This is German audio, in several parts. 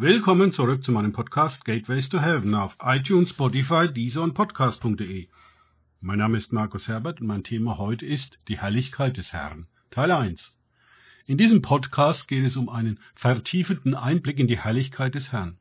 Willkommen zurück zu meinem Podcast Gateways to Heaven auf iTunes, Spotify, Deezer und Podcast.de. Mein Name ist Markus Herbert und mein Thema heute ist die Herrlichkeit des Herrn, Teil 1. In diesem Podcast geht es um einen vertiefenden Einblick in die Herrlichkeit des Herrn.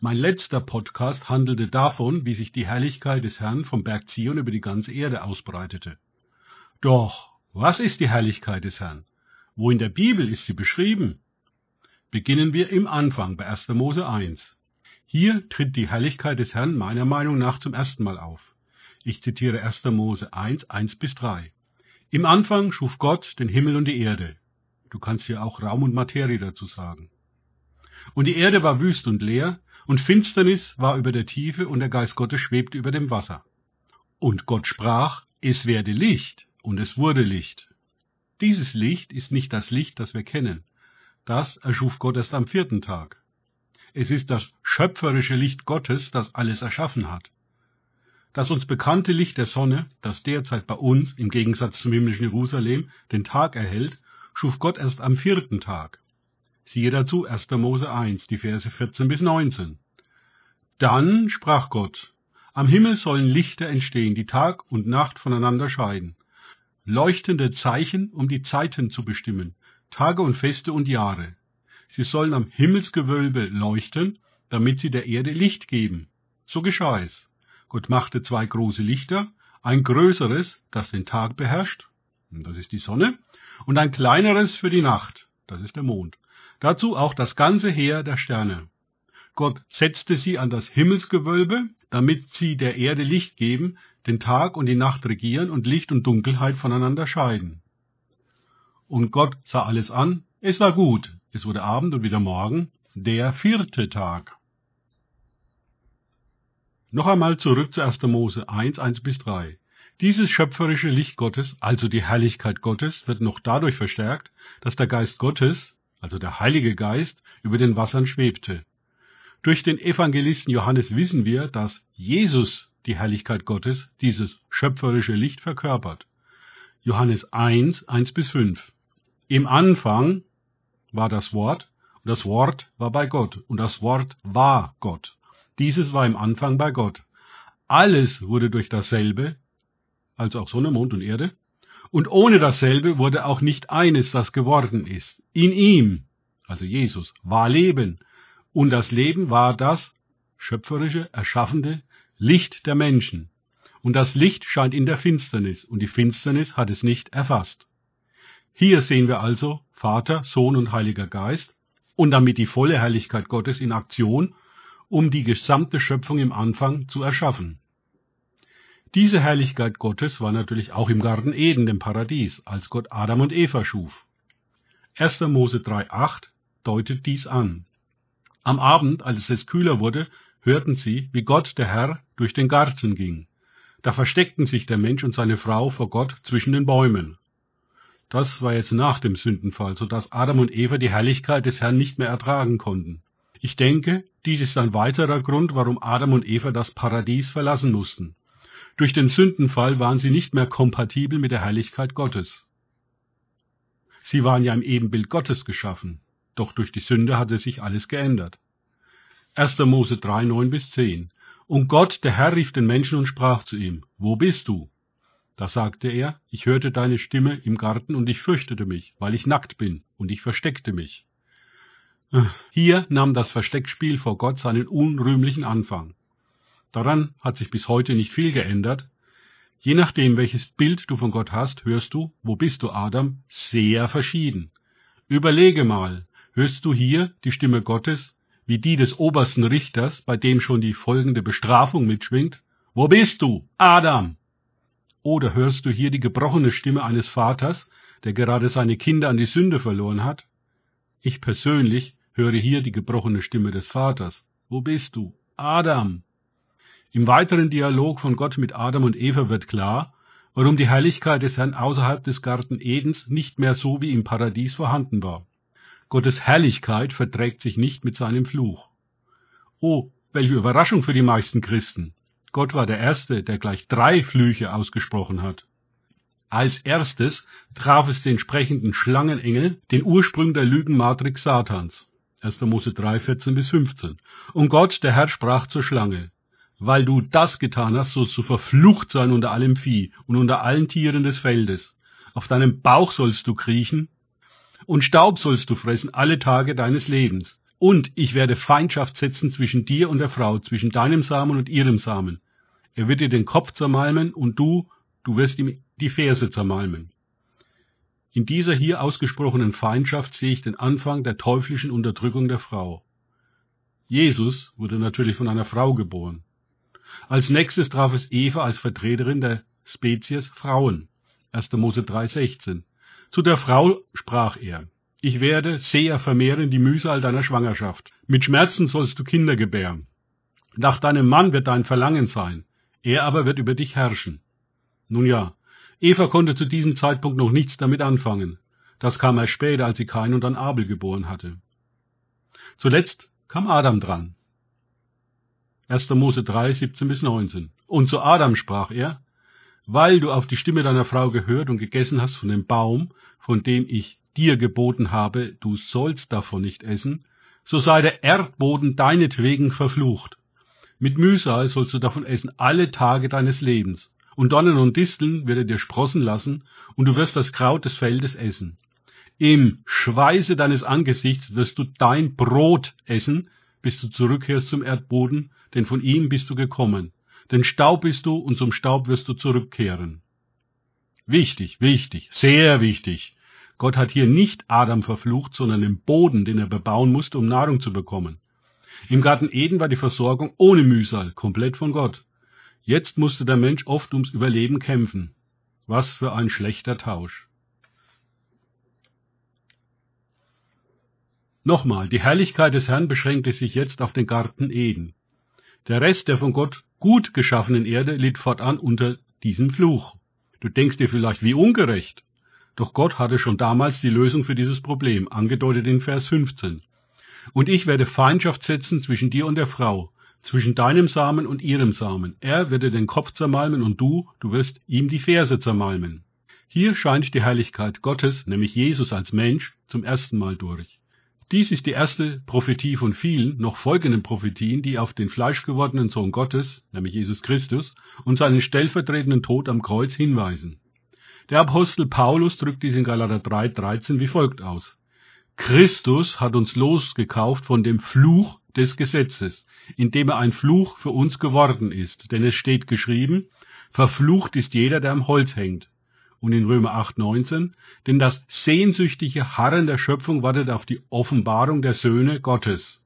Mein letzter Podcast handelte davon, wie sich die Herrlichkeit des Herrn vom Berg Zion über die ganze Erde ausbreitete. Doch, was ist die Herrlichkeit des Herrn? Wo in der Bibel ist sie beschrieben? Beginnen wir im Anfang bei 1. Mose 1. Hier tritt die Herrlichkeit des Herrn meiner Meinung nach zum ersten Mal auf. Ich zitiere 1. Mose 1, 1 bis 3. Im Anfang schuf Gott den Himmel und die Erde. Du kannst hier auch Raum und Materie dazu sagen. Und die Erde war wüst und leer, und Finsternis war über der Tiefe, und der Geist Gottes schwebte über dem Wasser. Und Gott sprach, es werde Licht, und es wurde Licht. Dieses Licht ist nicht das Licht, das wir kennen. Das erschuf Gott erst am vierten Tag. Es ist das schöpferische Licht Gottes, das alles erschaffen hat. Das uns bekannte Licht der Sonne, das derzeit bei uns, im Gegensatz zum himmlischen Jerusalem, den Tag erhält, schuf Gott erst am vierten Tag. Siehe dazu 1. Mose 1, die Verse 14 bis 19. Dann sprach Gott, am Himmel sollen Lichter entstehen, die Tag und Nacht voneinander scheiden. Leuchtende Zeichen, um die Zeiten zu bestimmen, Tage und Feste und Jahre. Sie sollen am Himmelsgewölbe leuchten, damit sie der Erde Licht geben. So geschah es. Gott machte zwei große Lichter, ein größeres, das den Tag beherrscht, das ist die Sonne, und ein kleineres für die Nacht, das ist der Mond. Dazu auch das ganze Heer der Sterne. Gott setzte sie an das Himmelsgewölbe, damit sie der Erde Licht geben, den Tag und die Nacht regieren und Licht und Dunkelheit voneinander scheiden. Und Gott sah alles an, es war gut, es wurde Abend und wieder Morgen, der vierte Tag. Noch einmal zurück zu 1. Mose 1, 1 bis 3. Dieses schöpferische Licht Gottes, also die Herrlichkeit Gottes, wird noch dadurch verstärkt, dass der Geist Gottes, also der Heilige Geist, über den Wassern schwebte. Durch den Evangelisten Johannes wissen wir, dass Jesus die Herrlichkeit Gottes, dieses schöpferische Licht verkörpert. Johannes 1, 1 bis 5. Im Anfang war das Wort, und das Wort war bei Gott, und das Wort war Gott. Dieses war im Anfang bei Gott. Alles wurde durch dasselbe, also auch Sonne, Mond und Erde, und ohne dasselbe wurde auch nicht eines, das geworden ist. In ihm, also Jesus, war Leben, und das Leben war das schöpferische, erschaffende Licht der Menschen. Und das Licht scheint in der Finsternis, und die Finsternis hat es nicht erfasst. Hier sehen wir also Vater, Sohn und Heiliger Geist und damit die volle Herrlichkeit Gottes in Aktion, um die gesamte Schöpfung im Anfang zu erschaffen. Diese Herrlichkeit Gottes war natürlich auch im Garten Eden, dem Paradies, als Gott Adam und Eva schuf. 1. Mose 3,8 deutet dies an. Am Abend, als es kühler wurde, hörten sie, wie Gott der Herr durch den Garten ging. Da versteckten sich der Mensch und seine Frau vor Gott zwischen den Bäumen. Das war jetzt nach dem Sündenfall, so dass Adam und Eva die Herrlichkeit des Herrn nicht mehr ertragen konnten. Ich denke, dies ist ein weiterer Grund, warum Adam und Eva das Paradies verlassen mussten. Durch den Sündenfall waren sie nicht mehr kompatibel mit der Herrlichkeit Gottes. Sie waren ja im Ebenbild Gottes geschaffen, doch durch die Sünde hatte sich alles geändert. 1. Mose 3, 9 bis 10. Und Gott, der Herr, rief den Menschen und sprach zu ihm, Wo bist du? Da sagte er, ich hörte deine Stimme im Garten und ich fürchtete mich, weil ich nackt bin, und ich versteckte mich. Hier nahm das Versteckspiel vor Gott seinen unrühmlichen Anfang. Daran hat sich bis heute nicht viel geändert. Je nachdem, welches Bild du von Gott hast, hörst du, wo bist du, Adam, sehr verschieden. Überlege mal, hörst du hier die Stimme Gottes, wie die des obersten Richters, bei dem schon die folgende Bestrafung mitschwingt? Wo bist du, Adam? Oder hörst du hier die gebrochene Stimme eines Vaters, der gerade seine Kinder an die Sünde verloren hat? Ich persönlich höre hier die gebrochene Stimme des Vaters. Wo bist du? Adam. Im weiteren Dialog von Gott mit Adam und Eva wird klar, warum die Herrlichkeit des Herrn außerhalb des Garten Edens nicht mehr so wie im Paradies vorhanden war. Gottes Herrlichkeit verträgt sich nicht mit seinem Fluch. Oh, welche Überraschung für die meisten Christen. Gott war der Erste, der gleich drei Flüche ausgesprochen hat. Als erstes traf es den sprechenden Schlangenengel, den Ursprung der Lügenmatrix Satans. 1. Mose 3, 14 bis 15. Und Gott, der Herr, sprach zur Schlange, weil du das getan hast, sollst du verflucht sein unter allem Vieh und unter allen Tieren des Feldes. Auf deinem Bauch sollst du kriechen und Staub sollst du fressen alle Tage deines Lebens. Und ich werde Feindschaft setzen zwischen dir und der Frau, zwischen deinem Samen und ihrem Samen. Er wird dir den Kopf zermalmen und du, du wirst ihm die Ferse zermalmen. In dieser hier ausgesprochenen Feindschaft sehe ich den Anfang der teuflischen Unterdrückung der Frau. Jesus wurde natürlich von einer Frau geboren. Als nächstes traf es Eva als Vertreterin der Spezies Frauen. 1. Mose 3,16. Zu der Frau sprach er, ich werde sehr vermehren die Mühsal deiner Schwangerschaft. Mit Schmerzen sollst du Kinder gebären. Nach deinem Mann wird dein Verlangen sein, er aber wird über dich herrschen. Nun ja, Eva konnte zu diesem Zeitpunkt noch nichts damit anfangen. Das kam erst später, als sie Kain und dann Abel geboren hatte. Zuletzt kam Adam dran. 1. Mose 3, 17 bis 19. Und zu Adam sprach er, weil du auf die Stimme deiner Frau gehört und gegessen hast von dem Baum, von dem ich dir geboten habe, du sollst davon nicht essen, so sei der Erdboden deinetwegen verflucht. Mit Mühsal sollst du davon essen alle Tage deines Lebens und Dornen und Disteln wird er dir sprossen lassen, und du wirst das Kraut des Feldes essen. Im Schweiße deines Angesichts wirst du dein Brot essen, bis du zurückkehrst zum Erdboden, denn von ihm bist du gekommen. Denn Staub bist du, und zum Staub wirst du zurückkehren. Wichtig, wichtig, sehr wichtig. Gott hat hier nicht Adam verflucht, sondern den Boden, den er bebauen musste, um Nahrung zu bekommen. Im Garten Eden war die Versorgung ohne Mühsal, komplett von Gott. Jetzt musste der Mensch oft ums Überleben kämpfen. Was für ein schlechter Tausch. Nochmal, die Herrlichkeit des Herrn beschränkte sich jetzt auf den Garten Eden. Der Rest der von Gott gut geschaffenen Erde litt fortan unter diesem Fluch. Du denkst dir vielleicht, wie ungerecht. Doch Gott hatte schon damals die Lösung für dieses Problem, angedeutet in Vers 15. Und ich werde Feindschaft setzen zwischen dir und der Frau, zwischen deinem Samen und ihrem Samen. Er dir den Kopf zermalmen und du, du wirst ihm die Ferse zermalmen. Hier scheint die Herrlichkeit Gottes, nämlich Jesus als Mensch, zum ersten Mal durch. Dies ist die erste Prophetie von vielen noch folgenden Prophetien, die auf den fleischgewordenen Sohn Gottes, nämlich Jesus Christus, und seinen stellvertretenden Tod am Kreuz hinweisen. Der Apostel Paulus drückt dies in Galater 3,13 wie folgt aus. Christus hat uns losgekauft von dem Fluch des Gesetzes, indem er ein Fluch für uns geworden ist. Denn es steht geschrieben, verflucht ist jeder, der am Holz hängt. Und in Römer 8, 19, denn das sehnsüchtige Harren der Schöpfung wartet auf die Offenbarung der Söhne Gottes.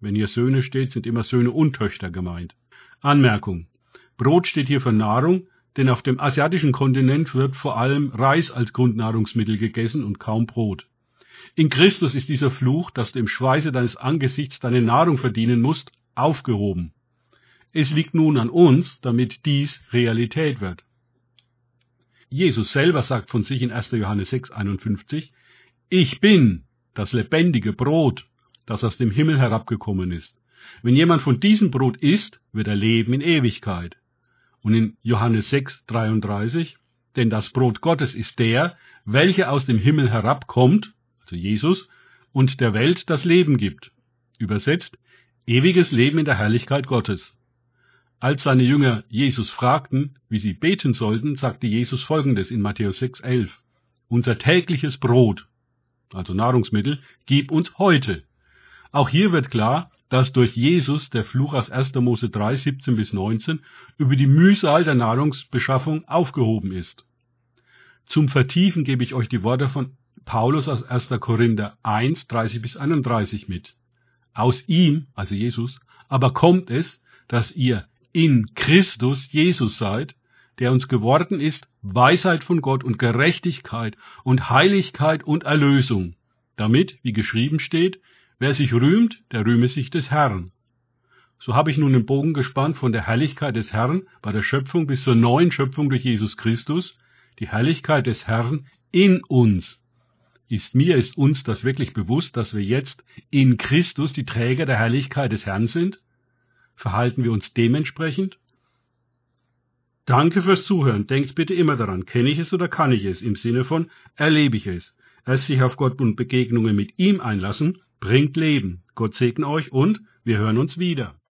Wenn hier Söhne steht, sind immer Söhne und Töchter gemeint. Anmerkung. Brot steht hier für Nahrung, denn auf dem asiatischen Kontinent wird vor allem Reis als Grundnahrungsmittel gegessen und kaum Brot. In Christus ist dieser Fluch, dass du im Schweiße deines Angesichts deine Nahrung verdienen musst, aufgehoben. Es liegt nun an uns, damit dies Realität wird. Jesus selber sagt von sich in 1. Johannes 6, 51, Ich bin das lebendige Brot, das aus dem Himmel herabgekommen ist. Wenn jemand von diesem Brot isst, wird er leben in Ewigkeit. Und in Johannes 6, 33, denn das Brot Gottes ist der, welcher aus dem Himmel herabkommt zu Jesus, und der Welt das Leben gibt. Übersetzt, ewiges Leben in der Herrlichkeit Gottes. Als seine Jünger Jesus fragten, wie sie beten sollten, sagte Jesus folgendes in Matthäus 6,11. Unser tägliches Brot, also Nahrungsmittel, gib uns heute. Auch hier wird klar, dass durch Jesus der Fluch aus 1. Mose 3, 17 bis 19 über die Mühsal der Nahrungsbeschaffung aufgehoben ist. Zum Vertiefen gebe ich euch die Worte von Paulus aus 1. Korinther 1, 30 bis 31 mit. Aus ihm, also Jesus, aber kommt es, dass ihr in Christus Jesus seid, der uns geworden ist, Weisheit von Gott und Gerechtigkeit und Heiligkeit und Erlösung, damit, wie geschrieben steht, wer sich rühmt, der rühme sich des Herrn. So habe ich nun den Bogen gespannt von der Herrlichkeit des Herrn bei der Schöpfung bis zur neuen Schöpfung durch Jesus Christus, die Herrlichkeit des Herrn in uns, ist mir, ist uns das wirklich bewusst, dass wir jetzt in Christus die Träger der Herrlichkeit des Herrn sind? Verhalten wir uns dementsprechend? Danke fürs Zuhören. Denkt bitte immer daran, kenne ich es oder kann ich es? Im Sinne von erlebe ich es. Erst sich auf Gott und Begegnungen mit ihm einlassen, bringt Leben. Gott segne euch und wir hören uns wieder.